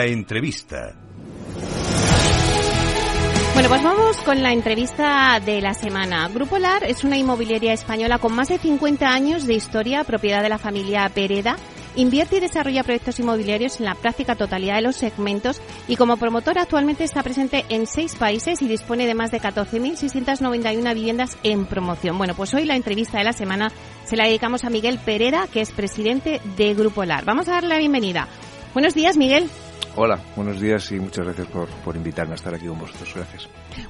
La entrevista. Bueno, pues vamos con la entrevista de la semana. Grupo LAR es una inmobiliaria española con más de 50 años de historia, propiedad de la familia Pereda. Invierte y desarrolla proyectos inmobiliarios en la práctica totalidad de los segmentos y como promotor actualmente está presente en seis países y dispone de más de 14.691 viviendas en promoción. Bueno, pues hoy la entrevista de la semana se la dedicamos a Miguel Pereda, que es presidente de Grupo LAR. Vamos a darle la bienvenida. Buenos días, Miguel. Hola, buenos días y muchas gracias por, por invitarme a estar aquí con vosotros. Gracias.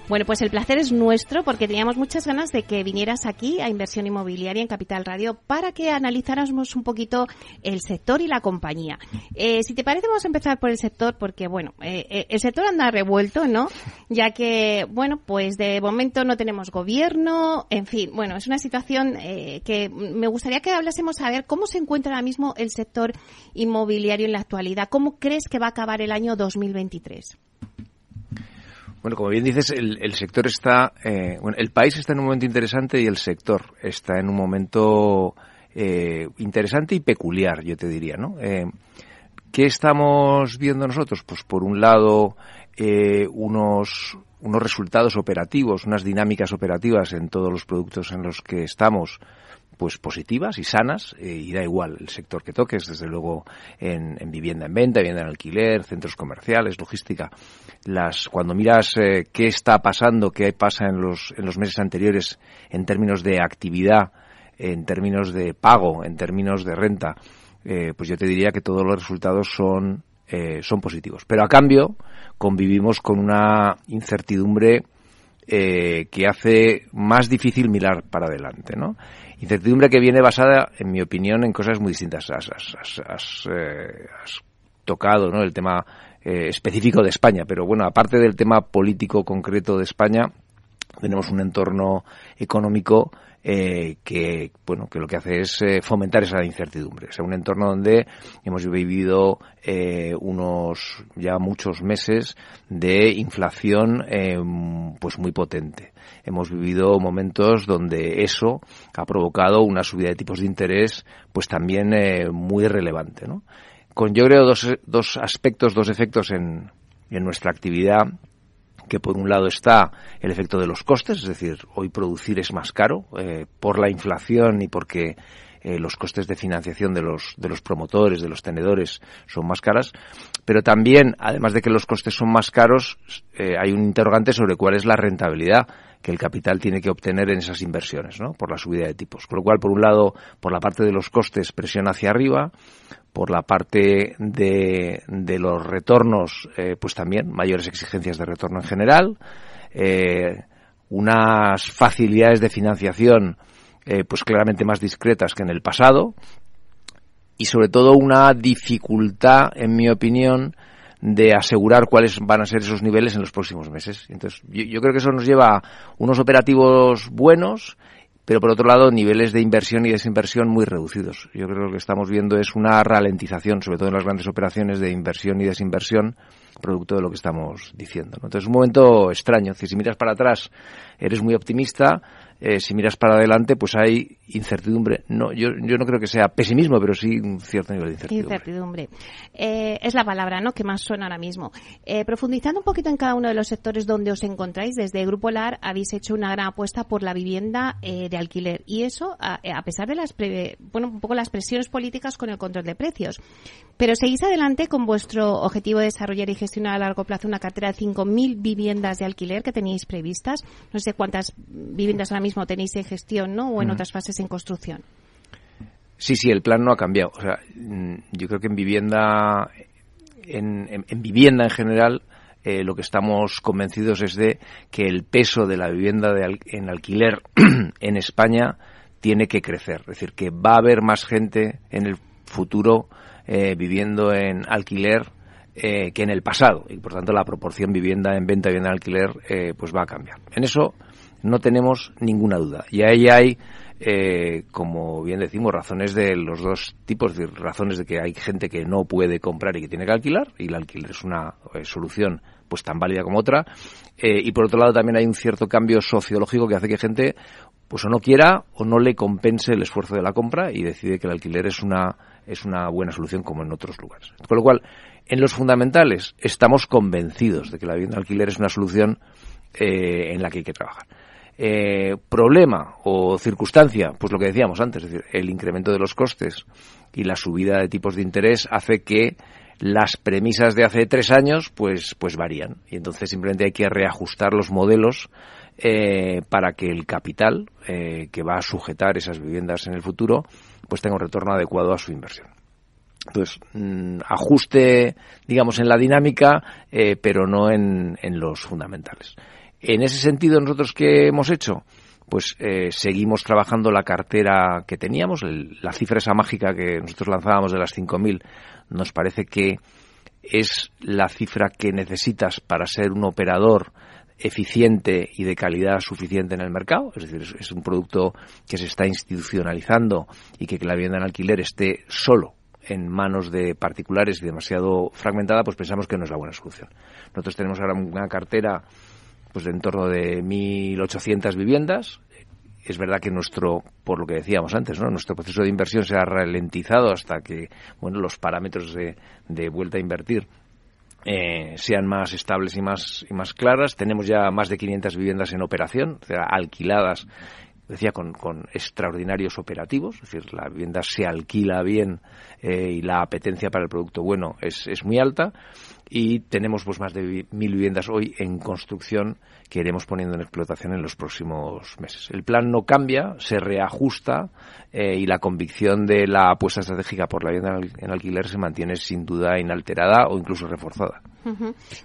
Bueno, pues el placer es nuestro porque teníamos muchas ganas de que vinieras aquí a Inversión Inmobiliaria en Capital Radio para que analizáramos un poquito el sector y la compañía. Eh, si te parece, vamos a empezar por el sector porque, bueno, eh, eh, el sector anda revuelto, ¿no? Ya que, bueno, pues de momento no tenemos gobierno, en fin, bueno, es una situación que me gustaría que hablásemos a ver cómo se encuentra ahora mismo el sector inmobiliario en la actualidad. ¿Cómo crees que va a acabar el año 2023? Bueno, como bien dices, el, sector está, eh, bueno, el país está en un momento interesante y el sector está en un momento eh, interesante y peculiar, yo te diría, ¿no? Eh, ¿Qué estamos viendo nosotros? Pues por un lado, unos unos resultados operativos, unas dinámicas operativas en todos los productos en los que estamos, pues positivas y sanas eh, y da igual el sector que toques, desde luego en, vivienda en venta, vivienda en alquiler, centros comerciales, logística. Las cuando miras eh, qué está pasando, qué pasa en los en los meses anteriores en términos de actividad, en términos de pago, en términos de renta, eh, pues yo te diría que todos los resultados son son positivos. Pero a cambio convivimos con una incertidumbre que hace más difícil mirar para adelante, ¿no? Incertidumbre que viene basada, en mi opinión, en cosas muy distintas. Has, eh, tocado ¿no? el tema eh, específico de España, pero bueno, aparte del tema político concreto de España, tenemos un entorno económico eh, que bueno que lo que hace es eh, fomentar esa incertidumbre. O sea un entorno donde hemos vivido eh, unos ya muchos meses de inflación pues muy potente. Hemos vivido momentos donde eso ha provocado una subida de tipos de interés pues también muy relevante ¿no? con yo creo dos, dos aspectos dos efectos en, en nuestra actividad que por un lado está el efecto de los costes, es decir, hoy producir es más caro eh, por la inflación y porque eh, los costes de financiación de los, de los promotores, de los tenedores, son más caras, pero también, además de que los costes son más caros, eh, hay un interrogante sobre cuál es la rentabilidad que el capital tiene que obtener en esas inversiones, ¿no? Por la subida de tipos. Con lo cual, por un lado, por la parte de los costes, presión hacia arriba, por la parte de, de los retornos, eh, pues también mayores exigencias de retorno en general, eh, unas facilidades de financiación, eh, pues claramente más discretas que en el pasado, y sobre todo una dificultad, en mi opinión, de asegurar cuáles van a ser esos niveles en los próximos meses. Entonces, yo, creo que eso nos lleva a unos operativos buenos, pero por otro lado, niveles de inversión y desinversión muy reducidos. Yo creo que lo que estamos viendo es una ralentización, sobre todo en las grandes operaciones de inversión y desinversión, producto de lo que estamos diciendo. Entonces, es un momento extraño. si miras para atrás, eres muy optimista, eh, si miras para adelante, pues hay incertidumbre. No, yo, yo no creo que sea pesimismo, pero sí un cierto nivel de incertidumbre. Incertidumbre. Eh, es la palabra ¿no? que más suena ahora mismo. Eh, profundizando un poquito en cada uno de los sectores donde os encontráis, desde Grupo LAR habéis hecho una gran apuesta por la vivienda de alquiler. Y eso, a, pesar de las, bueno, un poco las presiones políticas con el control de precios. Pero seguís adelante con vuestro objetivo de desarrollar y gestionar a largo plazo una cartera de 5.000 viviendas de alquiler que teníais previstas. No sé cuántas viviendas ahora mismo mismo tenéis en gestión, ¿no? O en otras fases en construcción. Sí, sí, el plan no ha cambiado. O sea, mm, yo creo que en vivienda, en, vivienda en general, eh, lo que estamos convencidos es de que el peso de la vivienda en alquiler en España tiene que crecer. Es decir, que va a haber más gente en el futuro eh, viviendo en alquiler eh, que en el pasado y por tanto la proporción vivienda en venta y vivienda en alquiler eh, pues va a cambiar. En eso no tenemos ninguna duda y ahí hay como bien decimos razones de los dos tipos de razones de que hay gente que no puede comprar y que tiene que alquilar y el alquiler es una solución pues tan válida como otra y por otro lado también hay un cierto cambio sociológico que hace que gente pues o no quiera o no le compense el esfuerzo de la compra y decide que el alquiler es una es una buena solución como en otros lugares. Con lo cual, en los fundamentales estamos convencidos de que la vivienda de alquiler es una solución eh, en la que hay que trabajar. Eh, problema o circunstancia, pues lo que decíamos antes, es decir, el incremento de los costes y la subida de tipos de interés hace que las premisas de hace tres años pues pues varían y entonces simplemente hay que reajustar los modelos eh, para que el capital que va a sujetar esas viviendas en el futuro pues tenga un retorno adecuado a su inversión. Entonces, mm, ajuste, digamos, en la dinámica, eh, pero no en, los fundamentales. En ese sentido, nosotros qué hemos hecho, pues eh, seguimos trabajando la cartera que teníamos, la cifra esa mágica que nosotros lanzábamos de las 5.000, nos parece que es la cifra que necesitas para ser un operador eficiente y de calidad suficiente en el mercado, es decir, es, un producto que se está institucionalizando y que, la vivienda en alquiler esté solo en manos de particulares y demasiado fragmentada, pues pensamos que no es la buena solución. Nosotros tenemos ahora una cartera pues en torno de 1.800 viviendas. Es verdad que nuestro, por lo que decíamos antes, ¿no? nuestro proceso de inversión se ha ralentizado hasta que bueno, los parámetros de, de vuelta a invertir eh, sean más estables y más, y más claras. Tenemos ya más de 500 viviendas en operación, o sea, alquiladas, decía, con, con extraordinarios operativos. Es decir, la vivienda se alquila bien eh, y la apetencia para el producto bueno es, es muy alta. Y tenemos pues más de mil viviendas hoy en construcción que iremos poniendo en explotación en los próximos meses. El plan no cambia, se reajusta eh, y la convicción de la apuesta estratégica por la vivienda en alquiler se mantiene sin duda inalterada o incluso reforzada.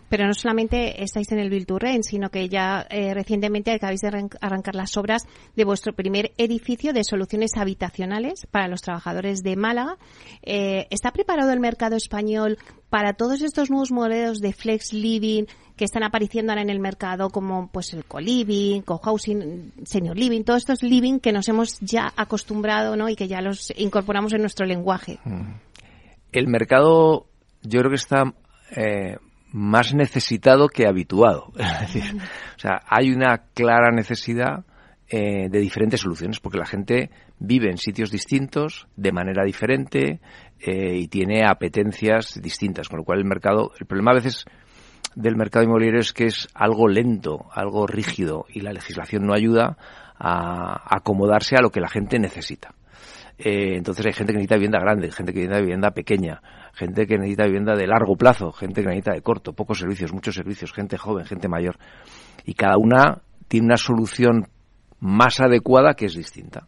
Pero no solamente estáis en el to sino que ya eh, recientemente acabáis de arrancar las obras de vuestro primer edificio de soluciones habitacionales para los trabajadores de Málaga. Eh, ¿Está preparado el mercado español para todos estos nuevos modelos de flex living que están apareciendo ahora en el mercado como pues el co-living, co-housing, senior living, todos estos living que nos hemos ya acostumbrado ¿no? y que ya los incorporamos en nuestro lenguaje. Mm. El mercado yo creo que está eh, más necesitado que habituado. O sea, hay una clara necesidad eh, de diferentes soluciones porque la gente vive en sitios distintos, de manera diferente eh, y tiene apetencias distintas, con lo cual el mercado, el problema a veces del mercado inmobiliario es que es algo lento, algo rígido y la legislación no ayuda a acomodarse a lo que la gente necesita. Entonces hay gente que necesita vivienda grande, gente que necesita vivienda pequeña, gente que necesita vivienda de largo plazo, gente que necesita de corto, pocos servicios, muchos servicios, gente joven, gente mayor. Y cada una tiene una solución más adecuada que es distinta.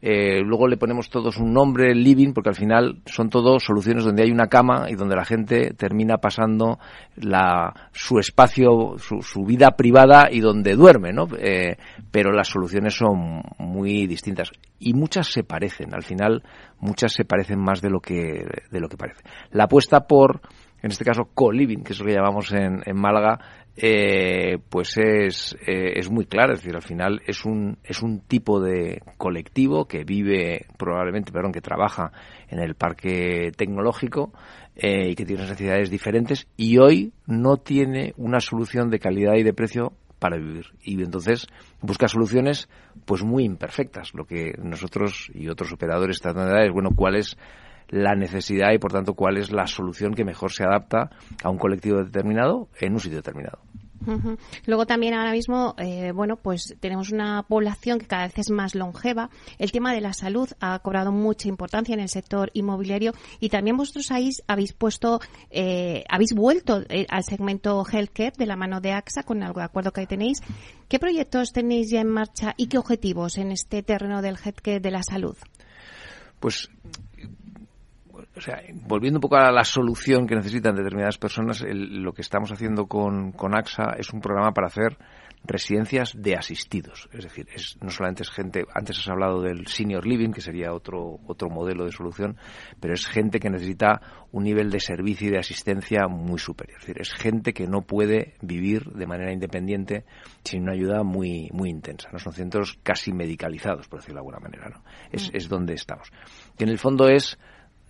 Eh, luego le ponemos todos un nombre, living, porque al final son todos soluciones donde hay una cama y donde la gente termina pasando la, su espacio, su, vida privada y donde duerme, ¿no? Eh, pero las soluciones son muy distintas y muchas se parecen. Al final, muchas se parecen más de lo que, de lo que parece. La apuesta por en este caso co-living, que es lo que llamamos en, en Málaga, eh, pues es, eh, es muy claro, es decir, al final es un, es un tipo de colectivo que vive, probablemente, perdón, que trabaja en el parque tecnológico eh, y que tiene necesidades diferentes y hoy no tiene una solución de calidad y de precio para vivir. Y entonces busca soluciones pues muy imperfectas. Lo que nosotros y otros operadores tratan de dar es bueno cuál es la necesidad y por tanto cuál es la solución que mejor se adapta a un colectivo determinado en un sitio determinado. Luego también ahora mismo, eh, bueno, pues tenemos una población que cada vez es más longeva. El tema de la salud ha cobrado mucha importancia en el sector inmobiliario y también vosotros habéis, habéis puesto, eh, habéis vuelto eh, al segmento healthcare de la mano de AXA con el acuerdo que tenéis. ¿Qué proyectos tenéis ya en marcha y qué objetivos en este terreno del healthcare de la salud? Pues o sea, volviendo un poco a la solución que necesitan determinadas personas, lo que estamos haciendo con, con AXA es un programa para hacer residencias de asistidos. Es decir, es, no solamente es gente, antes has hablado del senior living, que sería otro, otro modelo de solución, pero es gente que necesita un nivel de servicio y de asistencia muy superior. Es decir, es gente que no puede vivir de manera independiente sin una ayuda muy, muy intensa. ¿no? Son centros casi medicalizados, por decirlo de alguna manera. ¿no? Es, mm. es donde estamos. Y en el fondo es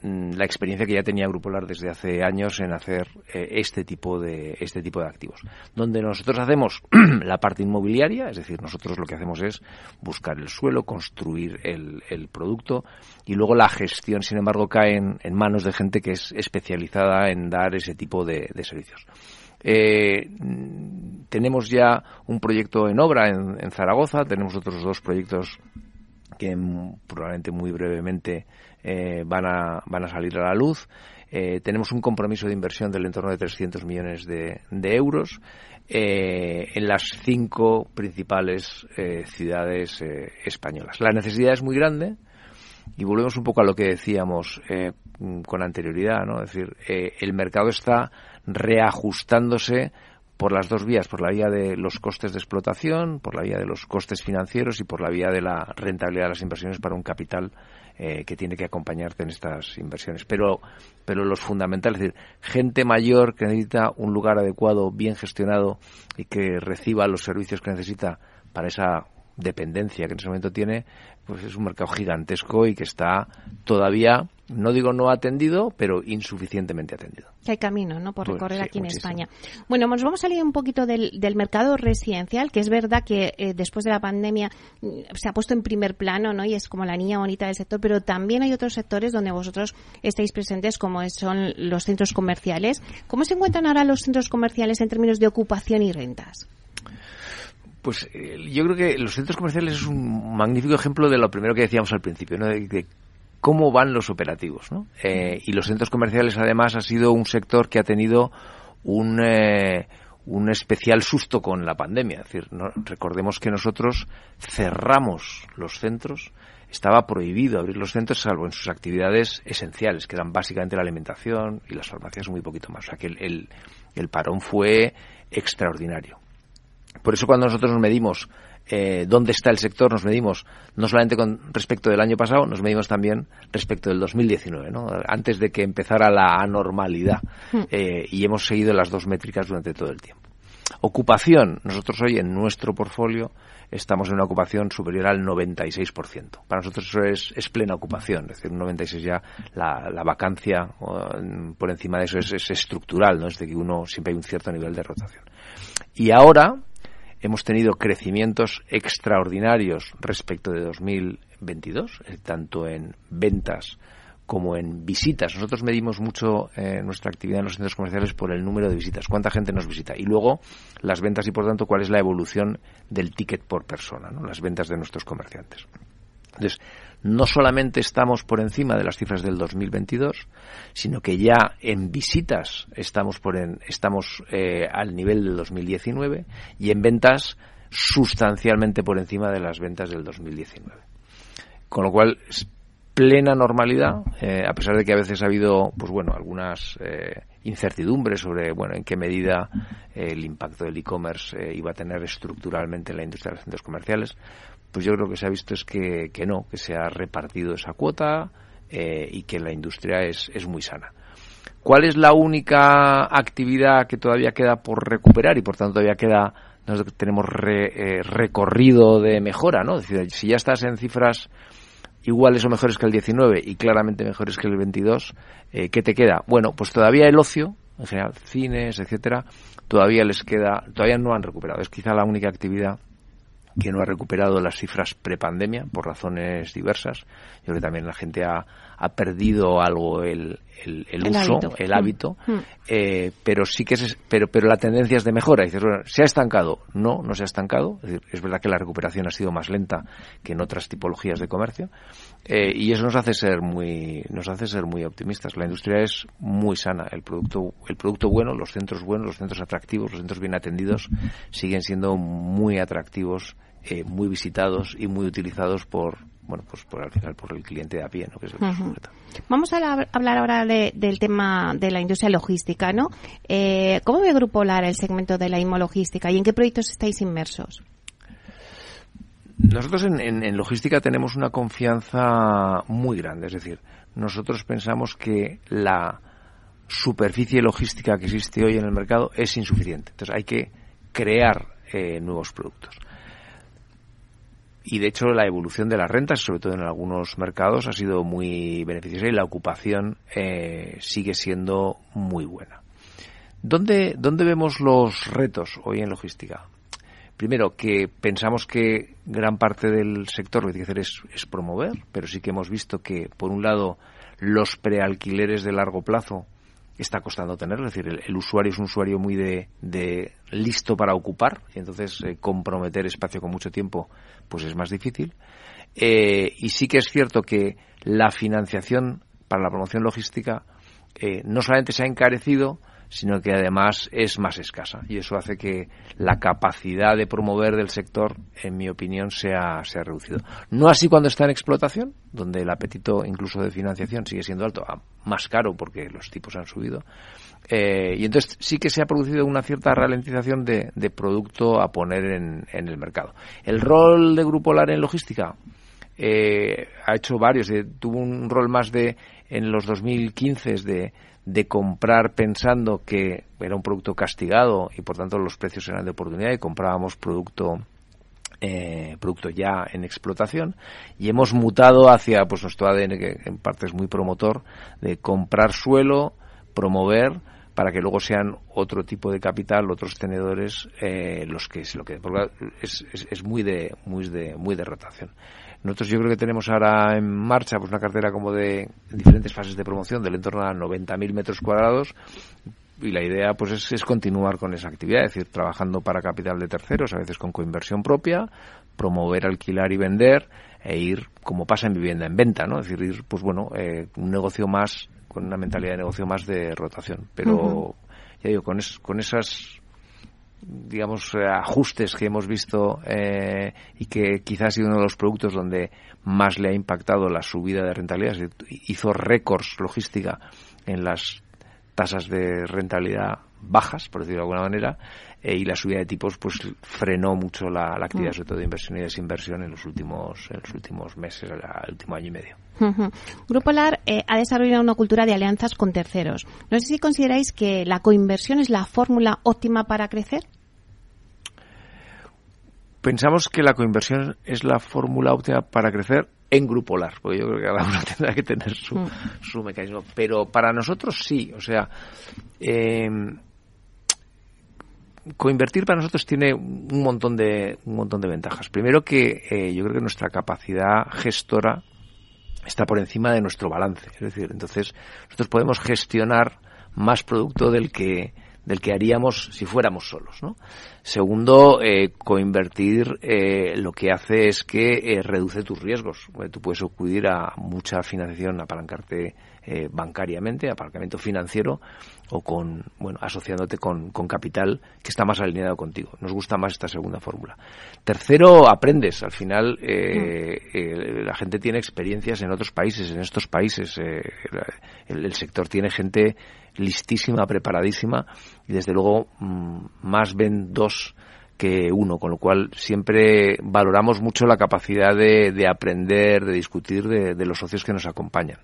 la experiencia que ya tenía Grupolar desde hace años en hacer eh, este tipo de este tipo de activos. Donde nosotros hacemos la parte inmobiliaria es decir nosotros lo que hacemos es buscar el suelo construir el, el producto y luego la gestión sin embargo cae en, manos de gente que es especializada en dar ese tipo de, servicios. Eh, tenemos ya un proyecto en obra en, en Zaragoza tenemos otros dos proyectos que probablemente muy brevemente eh, van, a, van a salir a la luz. Eh, tenemos un compromiso de inversión del entorno de 300 millones de, euros eh, en las cinco principales ciudades españolas. La necesidad es muy grande y volvemos un poco a lo que decíamos con anterioridad, ¿no? Es decir, el mercado está reajustándose por las dos vías, por la vía de los costes de explotación, por la vía de los costes financieros y por la vía de la rentabilidad de las inversiones para un capital eh, que tiene que acompañarte en estas inversiones. Pero, pero los fundamentales, es decir, gente mayor que necesita un lugar adecuado, bien gestionado y que reciba los servicios que necesita para esa dependencia que en ese momento tiene, pues es un mercado gigantesco y que está todavía no digo no atendido, pero insuficientemente atendido. Que hay camino, ¿no? Por pues recorrer aquí en España. Bueno, nos vamos a salir un poquito del, mercado residencial, que es verdad que eh, después de la pandemia mm, se ha puesto en primer plano, ¿no? Y es como la niña bonita del sector, pero también hay otros sectores donde vosotros estáis presentes, como son los centros comerciales. ¿Cómo se encuentran ahora los centros comerciales en términos de ocupación y rentas? Pues eh, yo creo que los centros comerciales es un magnífico ejemplo de lo primero que decíamos al principio, ¿no? de cómo van los operativos. ¿no? Eh, y los centros comerciales, además, ha sido un sector que ha tenido un, eh, un especial susto con la pandemia. Es decir, recordemos que nosotros cerramos los centros. Estaba prohibido abrir los centros salvo en sus actividades esenciales, que eran básicamente la alimentación y las farmacias muy poquito más. O sea que el, el parón fue extraordinario. Por eso cuando nosotros nos medimos eh, dónde está el sector, nos medimos no solamente con respecto del año pasado, nos medimos también respecto del 2019, ¿no? antes de que empezara la anormalidad. Hmm. Eh, y hemos seguido las dos métricas durante todo el tiempo. Ocupación. Nosotros hoy en nuestro portfolio estamos en una ocupación superior al 96%. Para nosotros eso es, es plena ocupación, es decir, un 96 ya la, la vacancia por encima de eso es, es, estructural, ¿no? Es de que uno siempre hay un cierto nivel de rotación. Y ahora, hemos tenido crecimientos extraordinarios respecto de 2022, eh, tanto en ventas como en visitas. Nosotros medimos mucho eh, nuestra actividad en los centros comerciales por el número de visitas, cuánta gente nos visita y luego las ventas y por tanto cuál es la evolución del ticket por persona, ¿no? las ventas de nuestros comerciantes. Entonces, no solamente estamos por encima de las cifras del 2022, sino que ya en visitas estamos, eh, al nivel del 2019 y en ventas sustancialmente por encima de las ventas del 2019. Con lo cual, es plena normalidad, eh, a pesar de que a veces ha habido, pues bueno, algunas eh, incertidumbres sobre, bueno, en qué medida el impacto del e-commerce iba a tener estructuralmente en la industria de los centros comerciales pues yo creo que se ha visto es que, que no, que se ha repartido esa cuota eh, y que la industria es, es muy sana. ¿Cuál es la única actividad que todavía queda por recuperar y por tanto todavía queda tenemos eh, recorrido de mejora, ¿no? Es decir, si ya estás en cifras iguales o mejores que el 19 y claramente mejores que el 22, eh, ¿qué te queda? Bueno, pues todavía el ocio, en general, cines, etcétera, todavía les queda, todavía no han recuperado. Es quizá la única actividad que no ha recuperado las cifras prepandemia por razones diversas. Yo creo que también la gente ha, ha perdido algo el, el, uso, el hábito, mm. Mm. Eh, pero sí que es, pero, pero la tendencia es de mejora. dices, bueno, ¿se ha estancado? No, no se ha estancado. Es, decir, es verdad que la recuperación ha sido más lenta que en otras tipologías de comercio, eh, y eso nos hace ser muy, nos hace ser muy optimistas. La industria es muy sana, el producto, el producto bueno, los centros buenos, los centros atractivos, los centros bien atendidos siguen siendo muy atractivos eh, muy visitados y muy utilizados por, bueno, pues por al final por el cliente de a pie, ¿no? Que es el Vamos a hablar ahora del tema de la industria logística, ¿no? Eh, ¿Cómo ve Grupo Lara el segmento de la inmologística y en qué proyectos estáis inmersos? Nosotros en, logística tenemos una confianza muy grande, es decir, nosotros pensamos que la superficie logística que existe hoy en el mercado es insuficiente. Entonces hay que crear eh, nuevos productos y de hecho la evolución de las rentas, sobre todo en algunos mercados, ha sido muy beneficiosa y la ocupación eh, sigue siendo muy buena. ¿Dónde, ¿Dónde vemos los retos hoy en logística? Primero, que pensamos que gran parte del sector lo que tiene que hacer es, promover, pero sí que hemos visto que, por un lado, los prealquileres de largo plazo está costando tener, es decir, el, usuario es un usuario muy de, de listo para ocupar, y entonces eh, comprometer espacio con mucho tiempo pues es más difícil. Eh, y sí que es cierto que la financiación para la promoción logística eh, no solamente se ha encarecido, sino que además es más escasa. Y eso hace que la capacidad de promover del sector, en mi opinión, sea, sea reducido. No así cuando está en explotación, donde el apetito incluso de financiación sigue siendo alto, más caro porque los tipos han subido. Eh, y entonces sí que se ha producido una cierta ralentización de, producto a poner en, el mercado. El rol de Grupo LAR en logística eh, ha hecho varios. tuvo un rol más de en los 2015 de de comprar pensando que era un producto castigado y por tanto los precios eran de oportunidad y comprábamos producto eh, producto ya en explotación. Y hemos mutado hacia pues nuestro ADN que en parte es muy promotor de comprar suelo promover para que luego sean otro tipo de capital otros tenedores eh, los que se lo porque es, es, es muy de muy de muy de rotación nosotros yo creo que tenemos ahora en marcha pues una cartera como de diferentes fases de promoción del entorno a 90.000 metros cuadrados y la idea pues es, continuar con esa actividad, es decir, trabajando para capital de terceros, a veces con coinversión propia, promover, alquilar y vender e ir, como pasa en vivienda, en venta, ¿no? Es decir, ir, pues bueno, eh, un negocio más, con una mentalidad de negocio más de rotación. Pero, ya digo, con, con esas digamos, ajustes que hemos visto eh, y que quizás ha sido uno de los productos donde más le ha impactado la subida de rentabilidad. Hizo récords logística en las tasas de rentabilidad bajas, por decirlo de alguna manera, eh, y la subida de tipos pues frenó mucho la, actividad, mm. sobre todo de inversión y desinversión en los últimos, en los últimos meses, el último año y medio. Grupo LAR ha desarrollado una cultura de alianzas con terceros. No sé si consideráis que la coinversión es la fórmula óptima para crecer. Pensamos que la coinversión es la fórmula óptima para crecer en Grupo LAR, porque yo creo que cada uno tendrá que tener su, mm. su mecanismo. Pero para nosotros sí, o sea, eh, coinvertir para nosotros tiene un montón de, un montón de ventajas. Primero que eh, yo creo que nuestra capacidad gestora está por encima de nuestro balance. Es decir, entonces nosotros podemos gestionar más producto del que del que haríamos si fuéramos solos. ¿no? Segundo, eh, coinvertir eh, lo que hace es que eh, reduce tus riesgos. tú puedes acudir a mucha financiación, apalancarte eh, bancariamente, apalancamiento financiero o con, bueno, asociándote con, con, capital que está más alineado contigo. Nos gusta más esta segunda fórmula. Tercero, aprendes. Al final, mm. la gente tiene experiencias en otros países, en estos países. El, el sector tiene gente listísima, preparadísima y desde luego mm, más ven dos que uno, con lo cual siempre valoramos mucho la capacidad de, aprender, de discutir de, los socios que nos acompañan.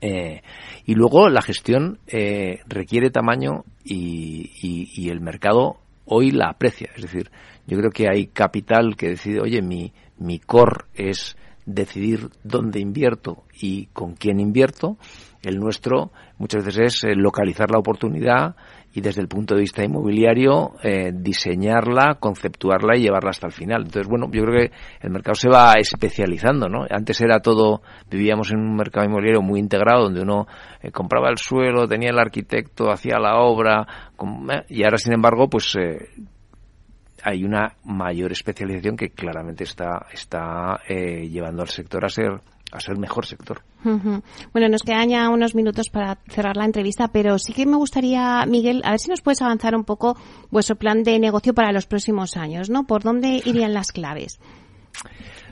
Eh, y luego la gestión eh, requiere tamaño y, el mercado hoy la aprecia. Es decir, yo creo que hay capital que decide, oye, mi, mi core es decidir dónde invierto y con quién invierto. El nuestro muchas veces es eh, localizar la oportunidad y desde el punto de vista inmobiliario eh, diseñarla, conceptuarla y llevarla hasta el final. Entonces, bueno, yo creo que el mercado se va especializando, ¿no? Antes era todo, vivíamos en un mercado inmobiliario muy integrado donde uno eh, compraba el suelo, tenía el arquitecto, hacía la obra, y ahora, sin embargo, pues hay una mayor especialización que claramente está, está llevando al sector a ser a ser mejor sector. Bueno, nos quedan ya unos minutos para cerrar la entrevista, pero sí que me gustaría, Miguel, a ver si nos puedes avanzar un poco vuestro plan de negocio para los próximos años, ¿no? ¿Por dónde irían las claves?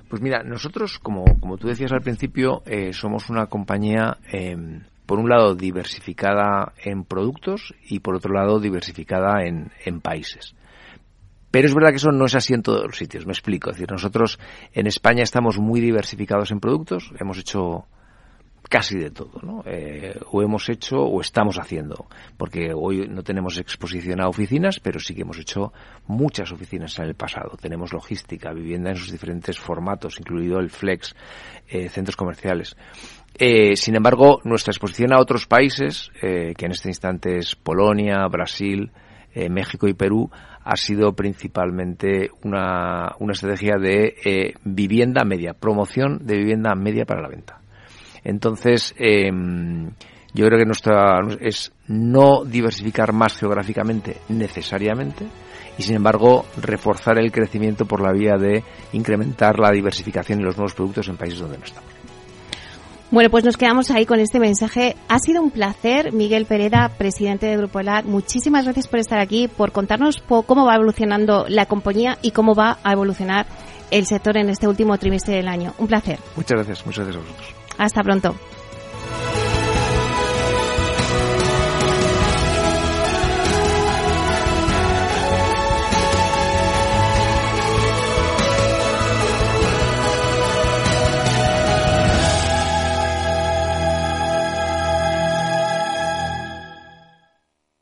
Pues mira, nosotros, como, como tú decías al principio, eh, somos una compañía, em, por un lado, diversificada en productos y por otro lado, diversificada en, en países. Pero es verdad que eso no es así en todos los sitios, me explico. Es decir, nosotros en España estamos muy diversificados en productos, hemos hecho casi de todo, ¿no? Eh, o hemos hecho o estamos haciendo, porque hoy no tenemos exposición a oficinas, pero sí que hemos hecho muchas oficinas en el pasado. Tenemos logística, vivienda en sus diferentes formatos, incluido el flex, eh, centros comerciales. Eh, sin embargo, nuestra exposición a otros países, que en este instante es Polonia, Brasil, México y Perú, ha sido principalmente una, una estrategia de eh, vivienda media, promoción de vivienda media para la venta. Entonces, em, yo creo que nuestra es no diversificar más geográficamente necesariamente y sin embargo reforzar el crecimiento por la vía de incrementar la diversificación y los nuevos productos en países donde no estamos. Bueno, pues nos quedamos ahí con este mensaje. Ha sido un placer, Miguel Pereda, presidente de Grupo ELAR. Muchísimas gracias por estar aquí, por contarnos cómo va evolucionando la compañía y cómo va a evolucionar el sector en este último trimestre del año. Un placer. Muchas gracias, muchas gracias a vosotros. Hasta pronto.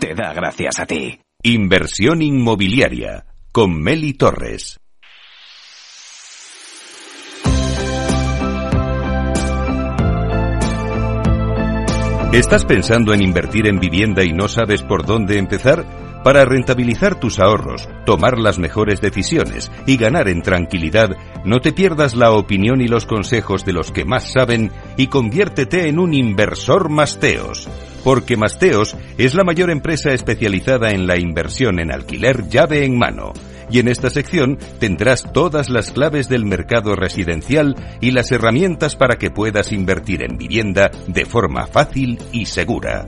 te da gracias a ti. Inversión inmobiliaria con Meli Torres. ¿Estás pensando en invertir en vivienda y no sabes por dónde empezar? Para rentabilizar tus ahorros, tomar las mejores decisiones y ganar en tranquilidad, no te pierdas la opinión y los consejos de los que más saben y conviértete en un inversor Masteos porque Masteos es la mayor empresa especializada en la inversión en alquiler llave en mano. Y en esta sección tendrás todas las claves del mercado residencial y las herramientas para que puedas invertir en vivienda de forma fácil y segura.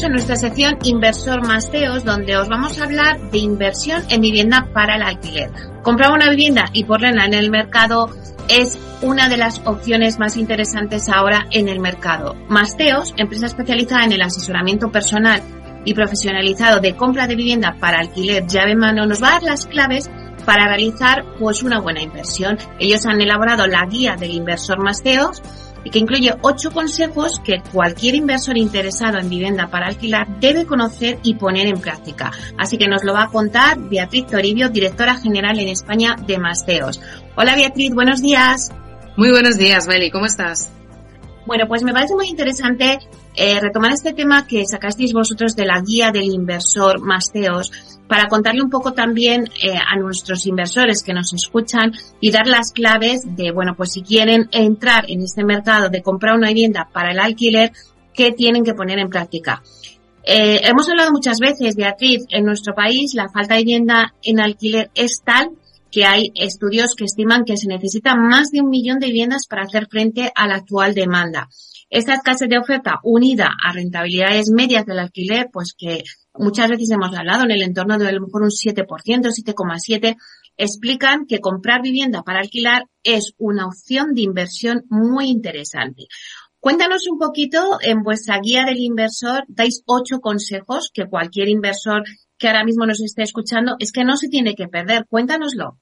A nuestra sección Inversor Masteos, donde os vamos a hablar de inversión en vivienda para el alquiler. Comprar una vivienda y ponerla en el mercado es una de las opciones más interesantes ahora en el mercado. Masteos, empresa especializada en el asesoramiento personal y profesionalizado de compra de vivienda para alquiler llave en mano, nos va a dar las claves para realizar pues una buena inversión. Ellos han elaborado la guía del inversor Masteos y que incluye ocho consejos que cualquier inversor interesado en vivienda para alquilar debe conocer y poner en práctica. Así que nos lo va a contar Beatriz Toribio, directora general en España de Masteos. Hola Beatriz, buenos días. Muy buenos días, Meli, ¿cómo estás? Bueno, pues me parece muy interesante eh, retomar este tema que sacasteis vosotros de la guía del inversor Masteos para contarle un poco también eh, a nuestros inversores que nos escuchan y dar las claves de, bueno, pues si quieren entrar en este mercado de comprar una vivienda para el alquiler, ¿qué tienen que poner en práctica? Eh, hemos hablado muchas veces, Beatriz, en nuestro país la falta de vivienda en alquiler es tal que hay estudios que estiman que se necesita más de un millón de viviendas para hacer frente a la actual demanda. Esta escasez de oferta unida a rentabilidades medias del alquiler, pues que muchas veces hemos hablado en el entorno de a lo mejor un 7%, 7,7%, explican que comprar vivienda para alquilar es una opción de inversión muy interesante. Cuéntanos un poquito, en vuestra guía del inversor dais ocho consejos que cualquier inversor que ahora mismo nos esté escuchando es que no se tiene que perder. Cuéntanoslo.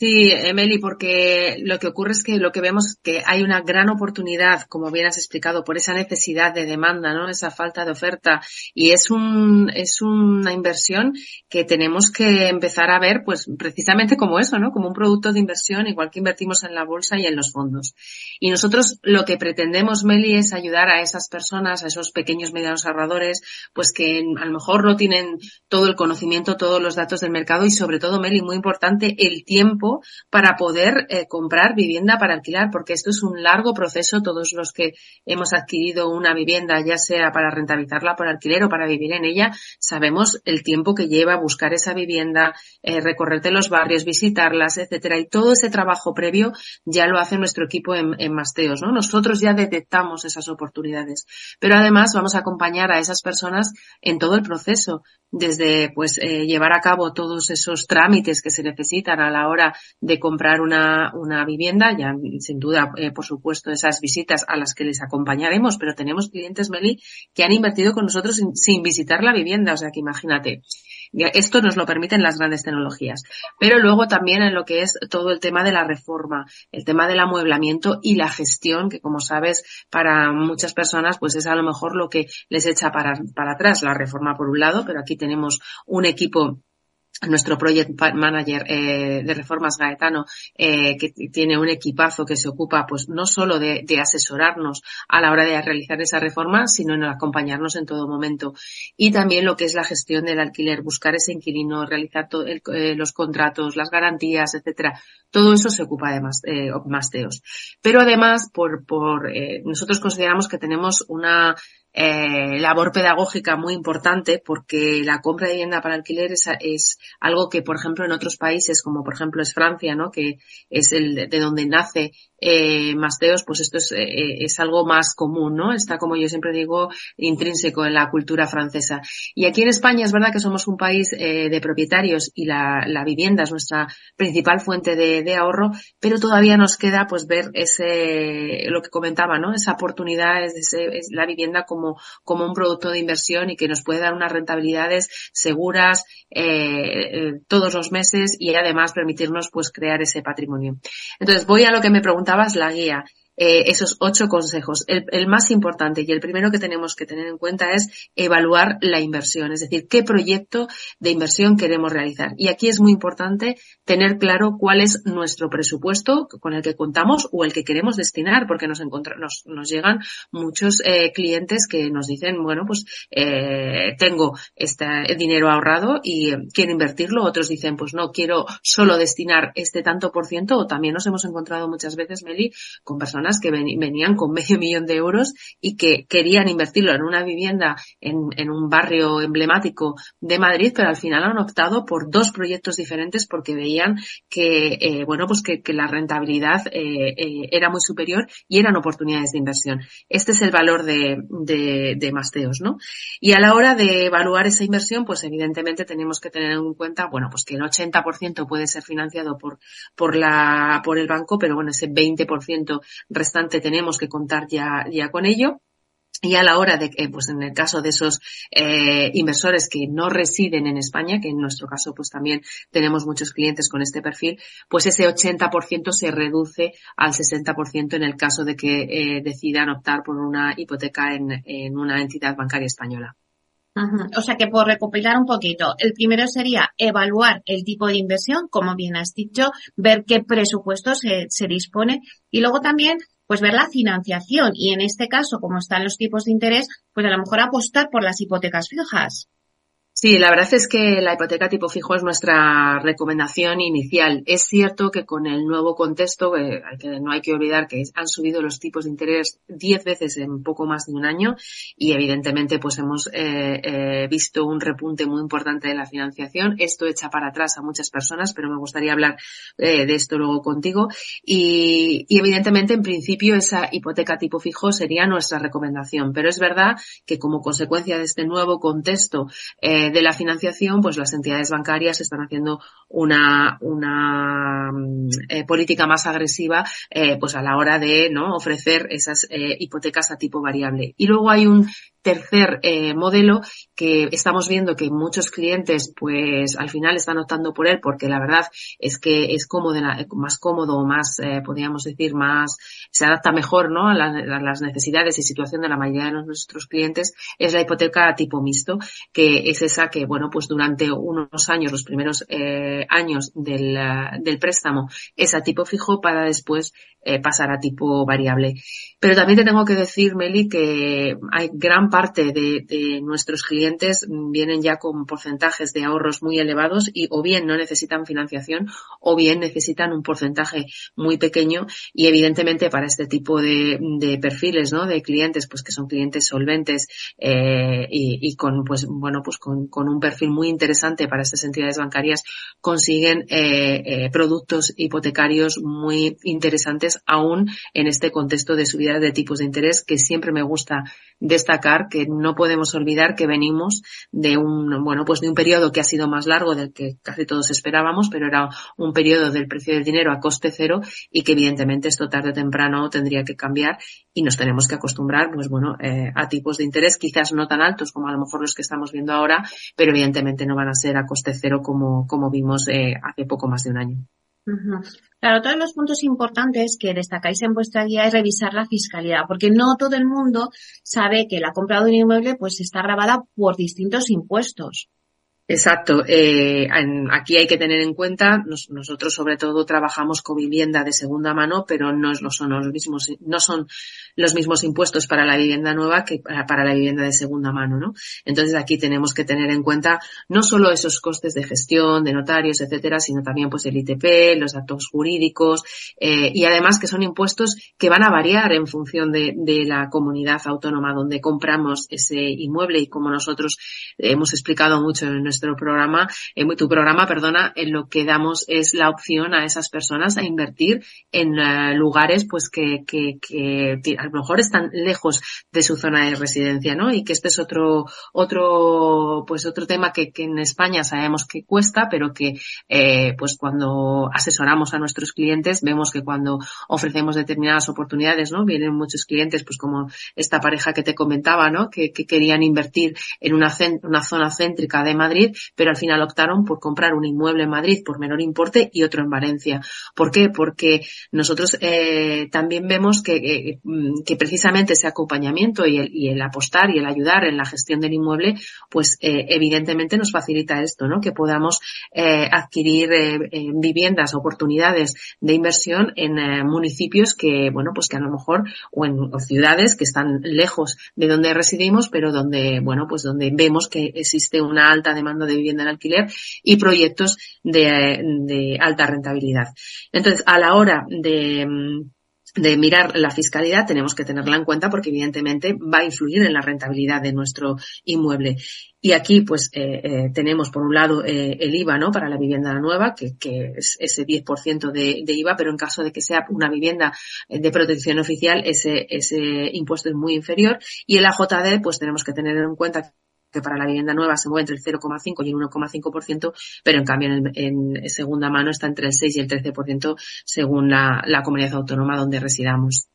Sí, Emily, porque lo que ocurre es que lo que vemos que hay una gran oportunidad, como bien has explicado, por esa necesidad de demanda, ¿no? Esa falta de oferta. Y es un, es una inversión que tenemos que empezar a ver, pues, precisamente como eso, ¿no? Como un producto de inversión, igual que invertimos en la bolsa y en los fondos. Y nosotros lo que pretendemos, Meli, es ayudar a esas personas, a esos pequeños medianos ahorradores, pues que a lo mejor no tienen todo el conocimiento, todos los datos del mercado y sobre todo, Meli, muy importante, el tiempo para poder eh, comprar vivienda para alquilar, porque esto es un largo proceso. Todos los que hemos adquirido una vivienda, ya sea para rentabilizarla por alquiler o para vivir en ella, sabemos el tiempo que lleva buscar esa vivienda, eh, recorrerte los barrios, visitarlas, etcétera. Y todo ese trabajo previo ya lo hace nuestro equipo en, en Masteos, ¿no? Nosotros ya detectamos esas oportunidades. Pero además vamos a acompañar a esas personas en todo el proceso, desde pues eh, llevar a cabo todos esos trámites que se necesitan a la hora de comprar una, una vivienda, ya sin duda, eh, por supuesto, esas visitas a las que les acompañaremos, pero tenemos clientes, Meli, que han invertido con nosotros sin, sin visitar la vivienda, o sea que imagínate. Esto nos lo permiten las grandes tecnologías. Pero luego también en lo que es todo el tema de la reforma, el tema del amueblamiento y la gestión, que como sabes, para muchas personas, pues es a lo mejor lo que les echa para, para atrás la reforma por un lado, pero aquí tenemos un equipo nuestro project manager eh, de reformas Gaetano, eh, que tiene un equipazo que se ocupa, pues no solo de, asesorarnos a la hora de realizar esa reforma, sino en acompañarnos en todo momento. Y también lo que es la gestión del alquiler, buscar ese inquilino, realizar eh, los contratos, las garantías, etcétera. Todo eso se ocupa además eh, Masteos. Pero además, por, por nosotros consideramos que tenemos una eh, labor pedagógica muy importante porque la compra de vivienda para alquiler es, es, algo que, por ejemplo, en otros países, como por ejemplo es Francia, ¿no? que es el de donde nace eh, Masteos, pues esto es, eh, es, algo más común, ¿no? Está, como yo siempre digo, intrínseco en la cultura francesa. Y aquí en España es verdad que somos un país eh, de propietarios y la, la, vivienda es nuestra principal fuente de, de, ahorro, pero todavía nos queda pues ver ese, lo que comentaba, ¿no? Esa oportunidad es, es la vivienda como, como un producto de inversión y que nos puede dar unas rentabilidades seguras eh, todos los meses y además permitirnos pues crear ese patrimonio. Entonces voy a lo que me pregunta la guía eh, esos ocho consejos. El, más importante y el primero que tenemos que tener en cuenta es evaluar la inversión, es decir, qué proyecto de inversión queremos realizar. Y aquí es muy importante tener claro cuál es nuestro presupuesto con el que contamos o el que queremos destinar, porque nos, nos, nos llegan muchos eh, clientes que nos dicen, bueno, pues eh, tengo este dinero ahorrado y quiero invertirlo. Otros dicen, pues no, quiero solo destinar este tanto por ciento. O también nos hemos encontrado muchas veces, Meli, con personas que venían con medio millón de euros y que querían invertirlo en una vivienda en, un barrio emblemático de Madrid, pero al final han optado por dos proyectos diferentes porque veían que, eh, bueno, pues que, la rentabilidad eh, eh, era muy superior y eran oportunidades de inversión. Este es el valor de, de, Masteos, ¿no? Y a la hora de evaluar esa inversión, pues evidentemente tenemos que tener en cuenta, bueno, pues que el 80% puede ser financiado por, por la, por el banco, pero bueno, ese 20% restante tenemos que contar ya, ya con ello. Y a la hora de que, pues en el caso de esos eh, inversores que no residen en España, que en nuestro caso pues también tenemos muchos clientes con este perfil, pues ese 80% se reduce al 60% en el caso de que eh, decidan optar por una hipoteca en, en una entidad bancaria española. O sea que por recopilar un poquito, el primero sería evaluar el tipo de inversión, como bien has dicho, ver qué presupuesto se, se dispone y luego también pues ver la financiación y en este caso, como están los tipos de interés, pues a lo mejor apostar por las hipotecas fijas. Sí, la verdad es que la hipoteca tipo fijo es nuestra recomendación inicial. Es cierto que con el nuevo contexto, eh, no hay que olvidar que han subido los tipos de interés diez veces en poco más de un año y evidentemente pues hemos eh, eh, visto un repunte muy importante de la financiación. Esto echa para atrás a muchas personas, pero me gustaría hablar de esto luego contigo. Y, y evidentemente en principio esa hipoteca tipo fijo sería nuestra recomendación. Pero es verdad que como consecuencia de este nuevo contexto, de la financiación, pues las entidades bancarias están haciendo una, una mm, eh, política más agresiva eh, pues a la hora de no ofrecer esas eh, hipotecas a tipo variable. Y luego hay un tercer eh, modelo que estamos viendo que muchos clientes pues al final están optando por él porque la verdad es que es cómodo, más cómodo, más eh, podríamos decir más se adapta mejor ¿no? a, las necesidades y situación de la mayoría de nuestros clientes es la hipoteca tipo mixto que es esa que bueno pues durante unos años los primeros eh, años del, del préstamo es a tipo fijo para después pasar a tipo variable. Pero también te tengo que decir, Meli, que hay gran parte de, de, nuestros clientes vienen ya con porcentajes de ahorros muy elevados y o bien no necesitan financiación o bien necesitan un porcentaje muy pequeño y evidentemente para este tipo de, perfiles, ¿no? De clientes, pues que son clientes solventes eh, y, con, pues bueno, pues con, con, un perfil muy interesante para estas entidades bancarias consiguen eh, eh productos hipotecarios muy interesantes aún en este contexto de subida de tipos de interés que siempre me gusta destacar que no podemos olvidar que venimos de un, bueno, pues de un periodo que ha sido más largo del que casi todos esperábamos, pero era un periodo del precio del dinero a coste cero y que evidentemente esto tarde o temprano tendría que cambiar y nos tenemos que acostumbrar, pues bueno, eh, a tipos de interés quizás no tan altos como a lo mejor los que estamos viendo ahora, pero evidentemente no van a ser a coste cero como, como vimos eh, hace poco más de un año. Claro, todos los puntos importantes que destacáis en vuestra guía es revisar la fiscalidad, porque no todo el mundo sabe que la compra de un inmueble pues está grabada por distintos impuestos. Exacto. Eh, aquí hay que tener en cuenta, nosotros sobre todo trabajamos con vivienda de segunda mano, pero no son los mismos, no son los mismos impuestos para la vivienda nueva que para, la vivienda de segunda mano, ¿no? Entonces aquí tenemos que tener en cuenta no solo esos costes de gestión, de notarios, etcétera, sino también pues el ITP, los datos jurídicos eh, y además que son impuestos que van a variar en función de, de la comunidad autónoma donde compramos ese inmueble y como nosotros hemos explicado mucho en nuestro nuestro programa, en tu programa, perdona, en lo que damos es la opción a esas personas a invertir en eh, lugares pues que, que, que, a lo mejor están lejos de su zona de residencia, ¿no? Y que este es otro, otro, pues otro tema que, en España sabemos que cuesta, pero que, eh, pues cuando asesoramos a nuestros clientes, vemos que cuando ofrecemos determinadas oportunidades, ¿no? Vienen muchos clientes, pues como esta pareja que te comentaba, ¿no? Que, que querían invertir en una, una zona céntrica de Madrid pero al final optaron por comprar un inmueble en Madrid por menor importe y otro en Valencia. ¿Por qué? Porque nosotros eh, también vemos que, eh, que, precisamente ese acompañamiento y el, y el, apostar y el ayudar en la gestión del inmueble, pues eh, evidentemente nos facilita esto, ¿no? Que podamos eh, adquirir eh, viviendas, oportunidades de inversión en municipios que, bueno, pues que a lo mejor o en o ciudades que están lejos de donde residimos, pero donde, bueno, pues donde vemos que existe una alta demanda de vivienda en alquiler y proyectos de, alta rentabilidad. Entonces, a la hora de, mirar la fiscalidad tenemos que tenerla en cuenta porque evidentemente va a influir en la rentabilidad de nuestro inmueble. Y aquí pues eh, eh, tenemos por un lado eh, el IVA ¿no? para la vivienda nueva, que, es ese 10% de, de, IVA, pero en caso de que sea una vivienda de protección oficial, ese, ese impuesto es muy inferior. Y el AJD pues tenemos que tener en cuenta que para la vivienda nueva se mueve entre el 0,5 y el 1,5%, pero en cambio en, segunda mano está entre el 6 y el 13% según la, comunidad autónoma donde residamos.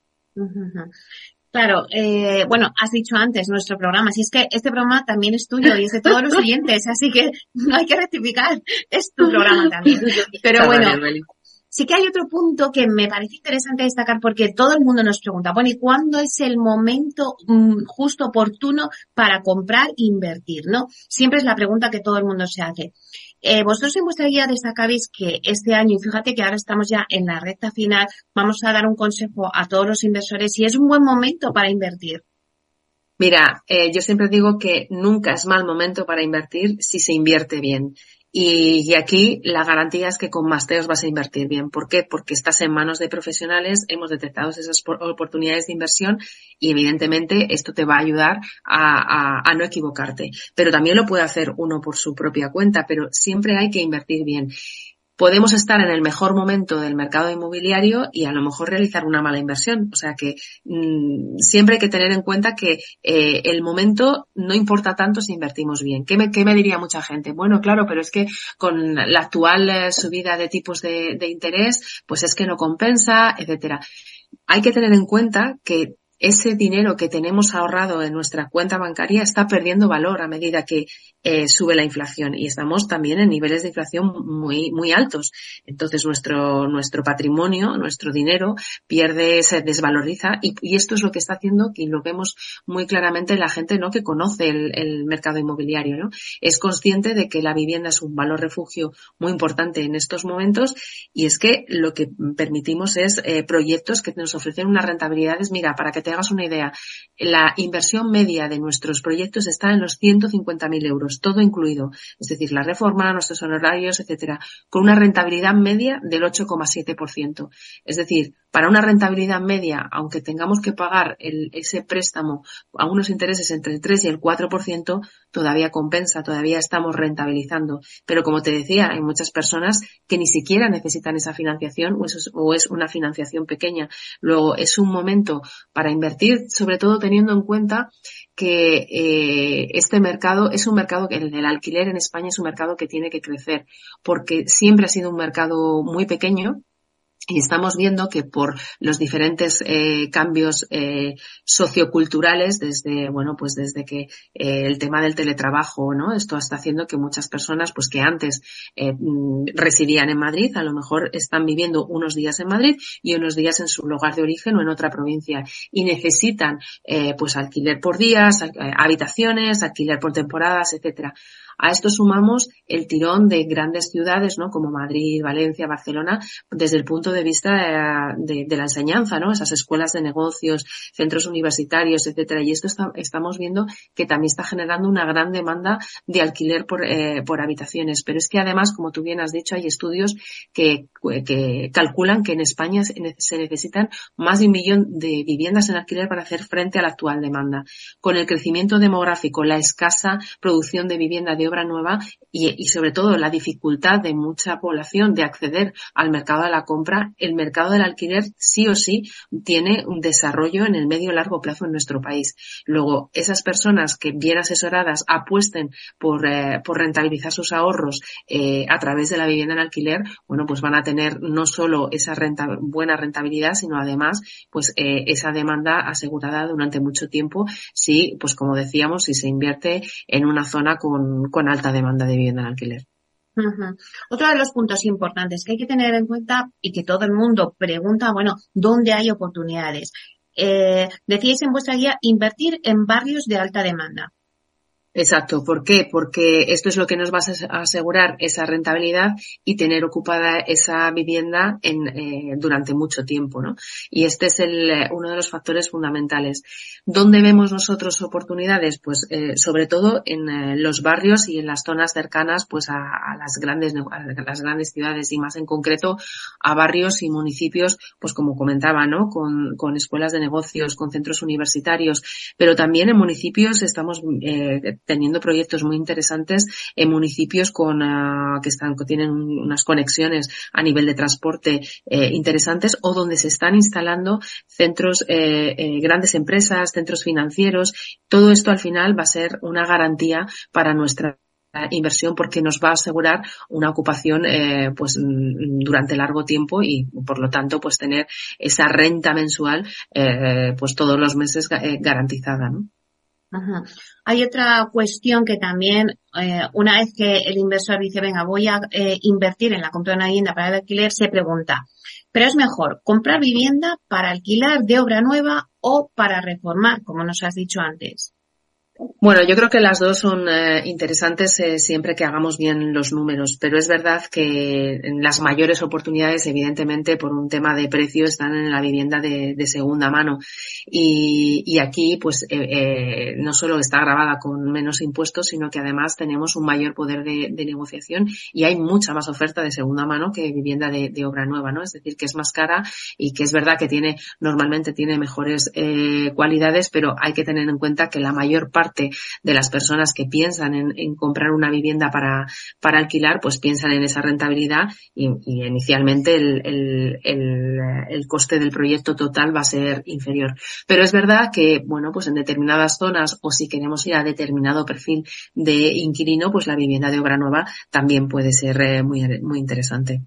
Claro, eh, bueno, has dicho antes nuestro programa, si es que este programa también es tuyo y es de todos los oyentes, así que no hay que rectificar, es tu programa también. Pero bueno, Sí que hay otro punto que me parece interesante destacar porque todo el mundo nos pregunta, bueno, ¿y cuándo es el momento mm, justo oportuno para comprar e invertir? ¿No? Siempre es la pregunta que todo el mundo se hace. Eh, vosotros en vuestra guía destacáis que este año, fíjate que ahora estamos ya en la recta final, vamos a dar un consejo a todos los inversores y es un buen momento para invertir. Mira, eh, yo siempre digo que nunca es mal momento para invertir si se invierte bien. Y, aquí la garantía es que con Masteos vas a invertir bien. ¿Por qué? Porque estás en manos de profesionales, hemos detectado esas oportunidades de inversión y evidentemente esto te va a ayudar a, a, no equivocarte. Pero también lo puede hacer uno por su propia cuenta, pero siempre hay que invertir bien podemos estar en el mejor momento del mercado inmobiliario y a lo mejor realizar una mala inversión. O sea que mm, siempre hay que tener en cuenta que eh, el momento no importa tanto si invertimos bien. ¿Qué me, ¿Qué me, diría mucha gente? Bueno, claro, pero es que con la actual eh, subida de tipos de, de interés, pues es que no compensa, etcétera. Hay que tener en cuenta que ese dinero que tenemos ahorrado en nuestra cuenta bancaria está perdiendo valor a medida que eh, sube la inflación y estamos también en niveles de inflación muy muy altos. Entonces nuestro nuestro patrimonio, nuestro dinero pierde, se desvaloriza y, esto es lo que está haciendo que lo vemos muy claramente la gente no que conoce el, mercado inmobiliario, ¿no? Es consciente de que la vivienda es un valor refugio muy importante en estos momentos y es que lo que permitimos es eh, proyectos que nos ofrecen unas rentabilidades, mira, para que te hagas una idea, la inversión media de nuestros proyectos está en los 150.000 euros, todo incluido. Es decir, la reforma, nuestros honorarios, etcétera, con una rentabilidad media del 8,7%. Es decir, para una rentabilidad media, aunque tengamos que pagar ese préstamo a unos intereses entre el 3 y el 4%, todavía compensa, todavía estamos rentabilizando. Pero como te decía, hay muchas personas que ni siquiera necesitan esa financiación o, o es una financiación pequeña. Luego, es un momento para invertir, sobre todo teniendo en cuenta que eh, este mercado es un mercado que el, el alquiler en España es un mercado que tiene que crecer porque siempre ha sido un mercado muy pequeño y estamos viendo que por los diferentes eh, cambios eh, socioculturales, desde bueno, pues desde que eh, el tema del teletrabajo, ¿no? Esto está haciendo que muchas personas, pues que antes eh, mm, residían en Madrid, a lo mejor están viviendo unos días en Madrid y unos días en su lugar de origen o en otra provincia y necesitan, eh, pues alquiler por días, habitaciones, alquiler por temporadas, etcétera. A esto sumamos el tirón de grandes ciudades, ¿no? Como Madrid, Valencia, Barcelona, desde el punto de vista de, la enseñanza, ¿no? Esas escuelas de negocios, centros universitarios, etcétera. Y esto estamos viendo que también está generando una gran demanda de alquiler por, eh, por habitaciones. Pero es que además, como tú bien has dicho, hay estudios que, que calculan que en España se necesitan más de un millón de viviendas en alquiler para hacer frente a la actual demanda. Con el crecimiento demográfico, la escasa producción de vivienda de obra nueva y, sobre todo la dificultad de mucha población de acceder al mercado de la compra, el mercado del alquiler sí o sí tiene un desarrollo en el medio largo plazo en nuestro país. Luego, esas personas que bien asesoradas apuesten por, eh, por rentabilizar sus ahorros eh, a través de la vivienda en alquiler, bueno, pues van a tener no solo esa renta, buena rentabilidad, sino además, pues eh, esa demanda asegurada durante mucho tiempo si, pues como decíamos, si se invierte en una zona con, con alta demanda de vivienda en alquiler. Otro de los puntos importantes que hay que tener en cuenta y que todo el mundo pregunta, bueno, ¿dónde hay oportunidades? Eh, decíais en vuestra guía invertir en barrios de alta demanda. Exacto. ¿Por qué? Porque esto es lo que nos va a asegurar esa rentabilidad y tener ocupada esa vivienda en, eh, durante mucho tiempo, ¿no? Y este es el, eh, uno de los factores fundamentales. ¿Dónde vemos nosotros oportunidades? Pues eh, sobre todo en eh, los barrios y en las zonas cercanas, pues a, las grandes las grandes ciudades y más en concreto a barrios y municipios, pues como comentaba, ¿no? Con, con escuelas de negocios, con centros universitarios, pero también en municipios estamos eh, teniendo proyectos muy interesantes en municipios con uh, que están que tienen unas conexiones a nivel de transporte eh, interesantes o donde se están instalando centros eh, eh, grandes empresas centros financieros todo esto al final va a ser una garantía para nuestra inversión porque nos va a asegurar una ocupación eh, pues mm, durante largo tiempo y por lo tanto pues tener esa renta mensual eh, pues todos los meses eh, garantizada ¿no? Ajá. Hay otra cuestión que también, eh, una vez que el inversor dice, venga, voy a eh, invertir en la compra de una vivienda para el alquiler, se pregunta, ¿pero es mejor comprar vivienda para alquilar de obra nueva o para reformar, como nos has dicho antes? Bueno, yo creo que las dos son eh, interesantes eh, siempre que hagamos bien los números, pero es verdad que las mayores oportunidades, evidentemente, por un tema de precio, están en la vivienda de, segunda mano. Y, y aquí, pues, eh, no solo está grabada con menos impuestos, sino que además tenemos un mayor poder de, de negociación y hay mucha más oferta de segunda mano que vivienda de, de, obra nueva, ¿no? Es decir, que es más cara y que es verdad que tiene, normalmente tiene mejores cualidades, pero hay que tener en cuenta que la mayor parte de las personas que piensan en, comprar una vivienda para, para alquilar, pues piensan en esa rentabilidad y, inicialmente el, el, coste del proyecto total va a ser inferior. Pero es verdad que, bueno, pues en determinadas zonas o si queremos ir a determinado perfil de inquilino, pues la vivienda de obra nueva también puede ser eh, muy, muy interesante.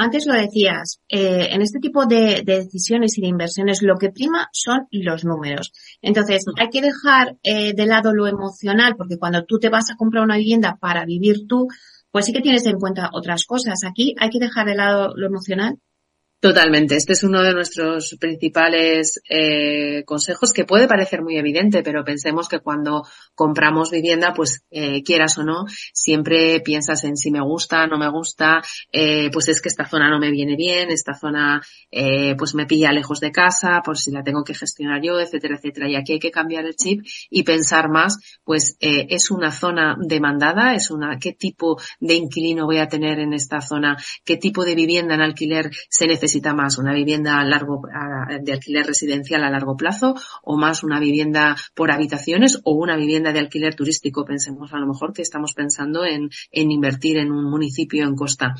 Antes lo decías, eh, en este tipo de, de, decisiones y de inversiones lo que prima son los números. Entonces, hay que dejar eh, de lado lo emocional, porque cuando tú te vas a comprar una vivienda para vivir tú, pues sí que tienes en cuenta otras cosas. Aquí hay que dejar de lado lo emocional Totalmente. Este es uno de nuestros principales eh, consejos que puede parecer muy evidente, pero pensemos que cuando compramos vivienda, pues eh, quieras o no, siempre piensas en si me gusta, no me gusta, eh, pues es que esta zona no me viene bien, esta zona eh, pues me pilla lejos de casa, por si la tengo que gestionar yo, etcétera, etcétera. Y aquí hay que cambiar el chip y pensar más, pues eh, es una zona demandada, es una qué tipo de inquilino voy a tener en esta zona, qué tipo de vivienda en alquiler se necesita necesita más una vivienda largo, de alquiler residencial a largo plazo o más una vivienda por habitaciones o una vivienda de alquiler turístico. Pensemos a lo mejor que estamos pensando en, en invertir en un municipio en costa.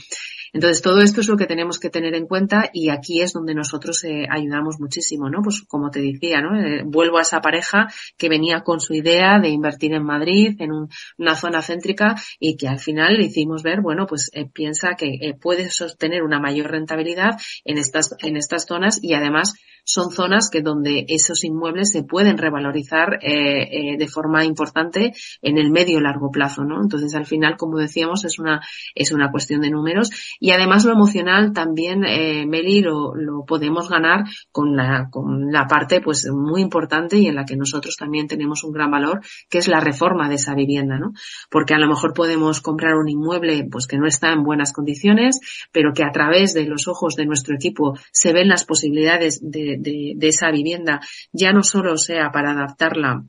Entonces, todo esto es lo que tenemos que tener en cuenta y aquí es donde nosotros eh, ayudamos muchísimo, ¿no? Pues como te decía, ¿no? Eh, vuelvo a esa pareja que venía con su idea de invertir en Madrid, en un, una zona céntrica y que al final le hicimos ver, bueno, pues eh, piensa que puede sostener una mayor rentabilidad en estas, en estas zonas y además son zonas que donde esos inmuebles se pueden revalorizar de forma importante en el medio largo plazo, ¿no? Entonces, al final, como decíamos, es una es una cuestión de números Y además lo emocional también, eh, Meli, lo, lo, podemos ganar con la, con la parte pues muy importante y en la que nosotros también tenemos un gran valor, que es la reforma de esa vivienda, ¿no? Porque a lo mejor podemos comprar un inmueble pues que no está en buenas condiciones, pero que a través de los ojos de nuestro equipo se ven las posibilidades de, de, de esa vivienda, ya no solo sea para adaptarla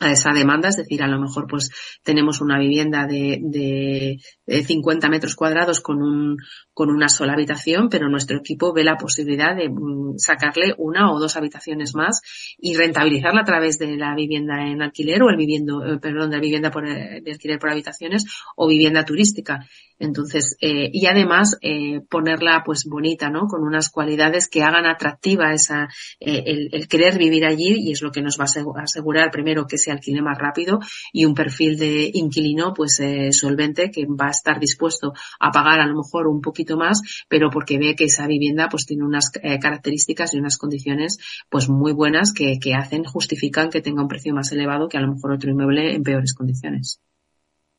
a esa demanda, es decir, a lo mejor pues tenemos una vivienda de, de, 50 metros cuadrados con un, con una sola habitación, pero nuestro equipo ve la posibilidad de mm, sacarle una o dos habitaciones más y rentabilizarla a través de la vivienda en alquiler o el viviendo, eh, perdón, de la vivienda por, eh, de alquiler por habitaciones o vivienda turística. Entonces, eh, y además eh, ponerla pues bonita, ¿no? Con unas cualidades que hagan atractiva esa, eh, el, el, querer vivir allí y es lo que nos va a asegurar primero que se alquile más rápido y un perfil de inquilino pues eh, solvente que va a estar dispuesto a pagar a lo mejor un poquito más, pero porque ve que esa vivienda pues tiene unas eh, características y unas condiciones pues muy buenas que, que hacen, justifican que tenga un precio más elevado que a lo mejor otro inmueble en peores condiciones.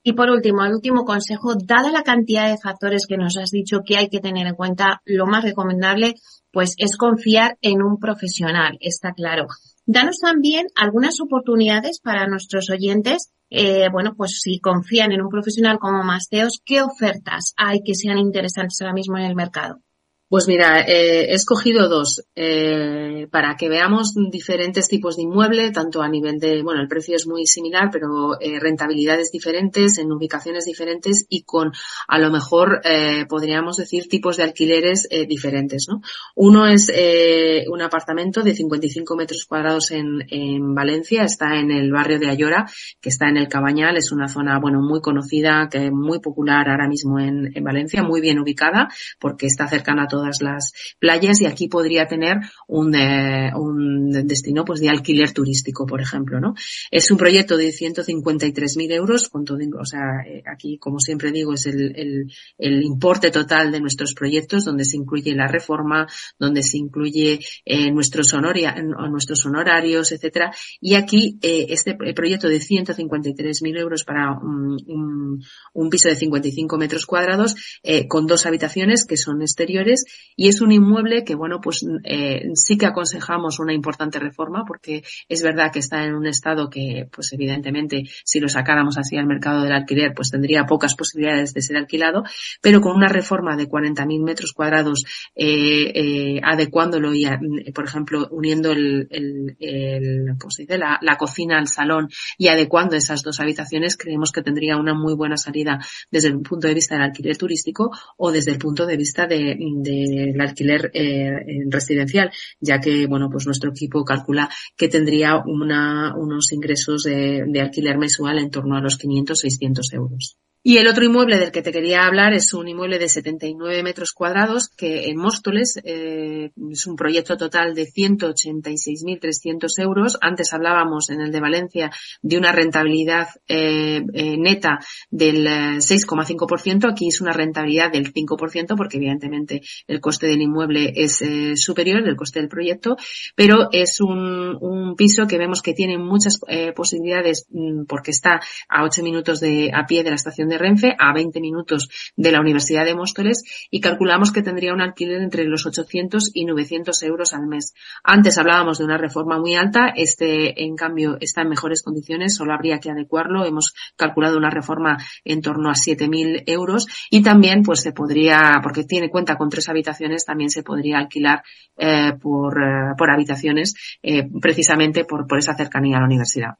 Y por último, el último consejo, dada la cantidad de factores que nos has dicho que hay que tener en cuenta, lo más recomendable pues es confiar en un profesional, está claro. Danos también algunas oportunidades para nuestros oyentes. Eh, bueno, pues si confían en un profesional como Masteos, ¿qué ofertas hay que sean interesantes ahora mismo en el mercado? Pues mira, eh, he escogido dos eh, para que veamos diferentes tipos de inmueble, tanto a nivel de, bueno, el precio es muy similar, pero eh, rentabilidades diferentes, en ubicaciones diferentes y con, a lo mejor, eh, podríamos decir, tipos de alquileres eh, diferentes, ¿no? Uno es eh, un apartamento de 55 metros cuadrados en, en Valencia, está en el barrio de Ayora, que está en el Cabañal, es una zona, bueno, muy conocida, que muy popular ahora mismo en, en Valencia, muy bien ubicada, porque está cercana a todo todas las playas y aquí podría tener un, eh, un destino pues de alquiler turístico, por ejemplo, ¿no? Es un proyecto de 153.000 euros, con todo, o sea, eh, aquí, como siempre digo, es el, el, el, importe total de nuestros proyectos, donde se incluye la reforma, donde se incluye eh, nuestros, honoria, nuestros honorarios, etcétera. Y aquí, eh, este proyecto de 153.000 euros para un, un, un, piso de 55 metros cuadrados, eh, con dos habitaciones que son exteriores y es un inmueble que, bueno, pues eh, sí que aconsejamos una importante reforma porque es verdad que está en un estado que, pues evidentemente, si lo sacáramos así al mercado del alquiler, pues tendría pocas posibilidades de ser alquilado, pero con una reforma de 40.000 metros cuadrados, eh, eh, adecuándolo y, por ejemplo, uniendo el, el, el pues dice, la, la cocina al salón y adecuando esas dos habitaciones, creemos que tendría una muy buena salida desde el punto de vista del alquiler turístico o desde el punto de vista de, de el alquiler eh, residencial, ya que, bueno, pues nuestro equipo calcula que tendría una, unos ingresos de, alquiler mensual en torno a los 500, 600 euros. Y el otro inmueble del que te quería hablar es un inmueble de 79 metros cuadrados que en Móstoles eh, es un proyecto total de 186.300 euros. Antes hablábamos en el de Valencia de una rentabilidad eh, eh, neta del 6,5%. Aquí es una rentabilidad del 5% porque evidentemente el coste del inmueble es eh, superior del coste del proyecto, pero es un, piso que vemos que tiene muchas eh, posibilidades mm, porque está a 8 minutos de a pie de la estación de Renfe a 20 minutos de la Universidad de Móstoles y calculamos que tendría un alquiler entre los 800 y 900 euros al mes. Antes hablábamos de una reforma muy alta, este en cambio está en mejores condiciones, solo habría que adecuarlo. Hemos calculado una reforma en torno a 7.000 euros y también pues se podría, porque tiene cuenta con tres habitaciones, también se podría alquilar eh, por, eh, por habitaciones eh, precisamente por, por esa cercanía a la universidad.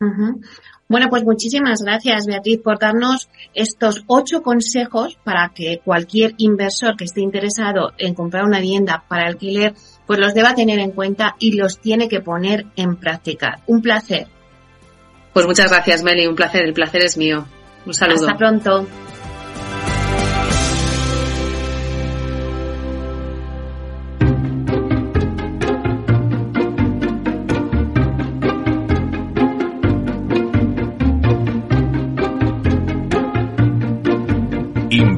Uh -huh. Bueno, pues muchísimas gracias, Beatriz, por darnos estos ocho consejos para que cualquier inversor que esté interesado en comprar una vivienda para alquiler, pues los deba tener en cuenta y los tiene que poner en práctica. Un placer. Pues muchas gracias, Meli. Un placer. El placer es mío. Un saludo. Hasta pronto.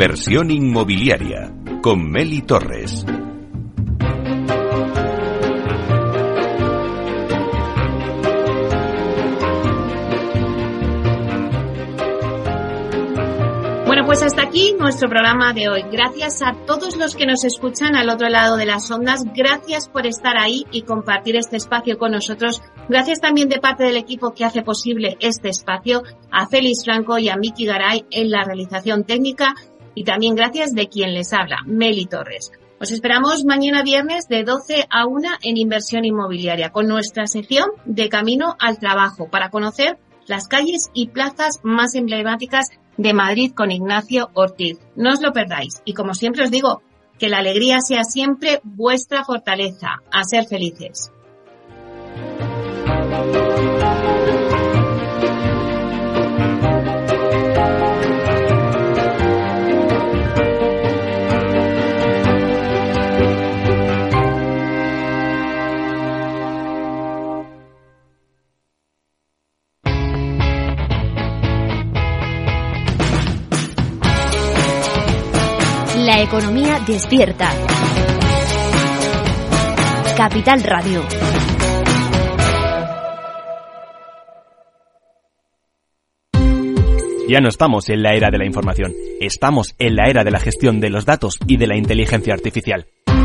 Inversión inmobiliaria con Meli Torres. pues hasta aquí nuestro programa de hoy. Gracias a todos los que nos escuchan al otro lado de las ondas. Gracias por estar ahí y compartir este espacio con nosotros. Gracias también de parte del equipo que hace posible este espacio, a Félix Franco y a Miki Garay en la realización técnica y también gracias de quien les habla, Meli Torres. Os esperamos mañana viernes de 12 a 1 en inversión inmobiliaria con nuestra sección de Camino al Trabajo para conocer las calles y plazas más emblemáticas de Madrid con Ignacio Ortiz. No os lo perdáis. Y como siempre os digo, que la alegría sea siempre vuestra fortaleza. A ser felices. Economía despierta. Capital Radio. Ya no estamos en la era de la información, estamos en la era de la gestión de los datos y de la inteligencia artificial.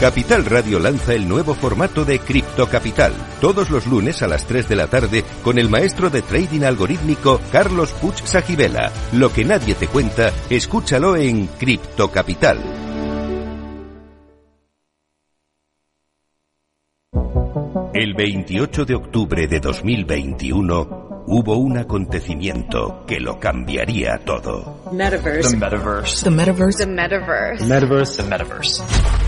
Capital Radio lanza el nuevo formato de Cripto Capital, todos los lunes a las 3 de la tarde con el maestro de trading algorítmico Carlos Puch Sajibela. Lo que nadie te cuenta, escúchalo en Cripto Capital. El 28 de octubre de 2021 hubo un acontecimiento que lo cambiaría todo. Metaverse. The metaverse. The metaverse. The metaverse. Metaverse. The metaverse.